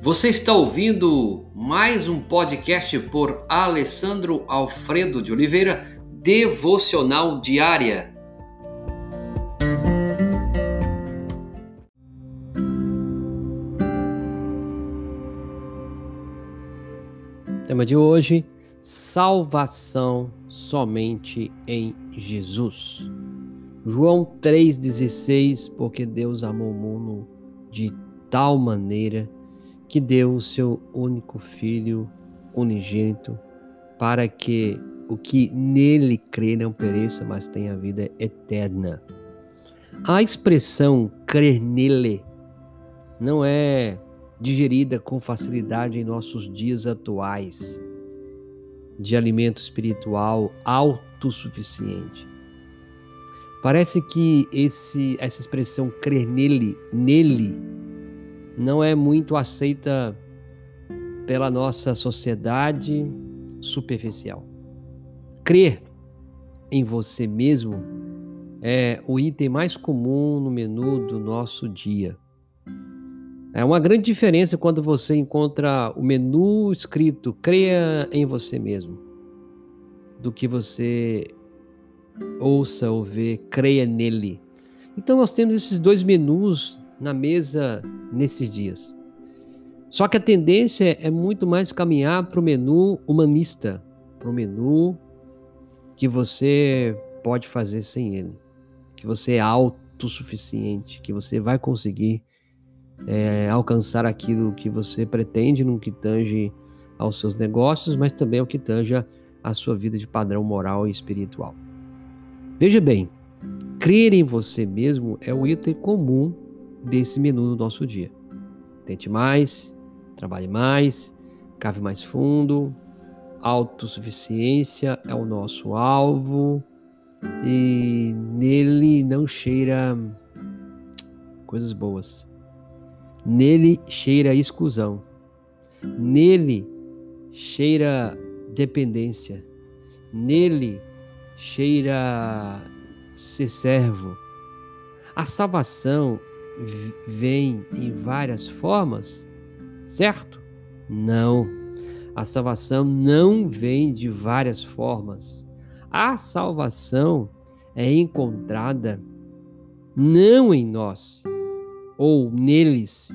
Você está ouvindo mais um podcast por Alessandro Alfredo de Oliveira, Devocional Diária. Tema de hoje: salvação somente em Jesus. João 3,16, porque Deus amou o mundo de tal maneira que deu o seu único filho unigênito, para que o que nele crê não pereça, mas tenha vida eterna. A expressão crer nele não é digerida com facilidade em nossos dias atuais de alimento espiritual autossuficiente. Parece que esse, essa expressão crer nele, nele, não é muito aceita pela nossa sociedade superficial. Crer em você mesmo é o item mais comum no menu do nosso dia. É uma grande diferença quando você encontra o menu escrito creia em você mesmo, do que você ouça ou vê creia nele. Então nós temos esses dois menus na mesa nesses dias. Só que a tendência é muito mais caminhar para o menu humanista, para o menu que você pode fazer sem ele, que você é autossuficiente, que você vai conseguir é, alcançar aquilo que você pretende no que tange aos seus negócios, mas também ao que tanja a sua vida de padrão moral e espiritual. Veja bem, crer em você mesmo é o item comum desse menu no nosso dia. Tente mais, trabalhe mais, cave mais fundo, autossuficiência é o nosso alvo e nele não cheira coisas boas. Nele cheira exclusão. Nele cheira dependência. Nele cheira ser servo. A salvação vem em várias formas, certo? Não. A salvação não vem de várias formas. A salvação é encontrada não em nós, ou neles,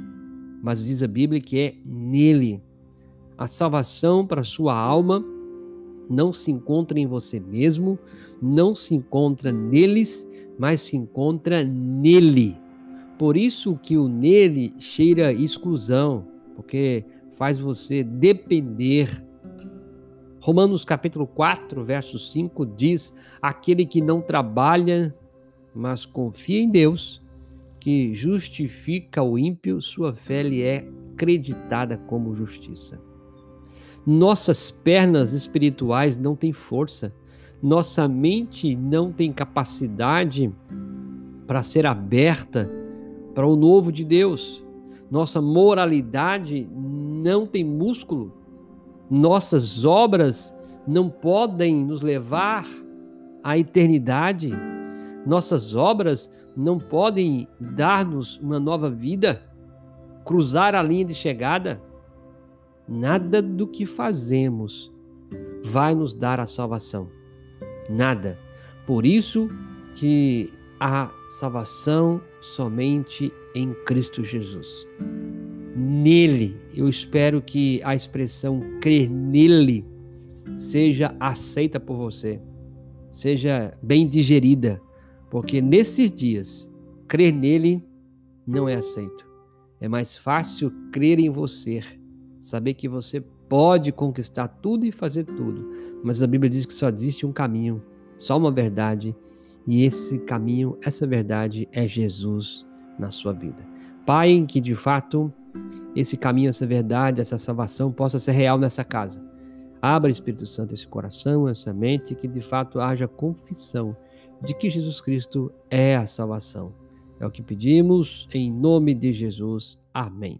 mas diz a Bíblia que é nele. A salvação para a sua alma não se encontra em você mesmo, não se encontra neles, mas se encontra nele. Por isso que o nele cheira exclusão, porque faz você depender. Romanos capítulo 4, verso 5 diz: Aquele que não trabalha, mas confia em Deus, que justifica o ímpio, sua fé lhe é creditada como justiça. Nossas pernas espirituais não têm força, nossa mente não tem capacidade para ser aberta para o novo de Deus. Nossa moralidade não tem músculo, nossas obras não podem nos levar à eternidade, nossas obras não podem dar-nos uma nova vida, cruzar a linha de chegada. Nada do que fazemos vai nos dar a salvação. Nada. Por isso que a salvação somente em Cristo Jesus. Nele, eu espero que a expressão crer nele seja aceita por você, seja bem digerida porque nesses dias, crer nele não é aceito. É mais fácil crer em você, saber que você pode conquistar tudo e fazer tudo. Mas a Bíblia diz que só existe um caminho, só uma verdade, e esse caminho, essa verdade é Jesus na sua vida. Pai, que de fato esse caminho, essa verdade, essa salvação possa ser real nessa casa. Abra, Espírito Santo, esse coração, essa mente, que de fato haja confissão de que Jesus Cristo é a salvação. É o que pedimos em nome de Jesus. Amém.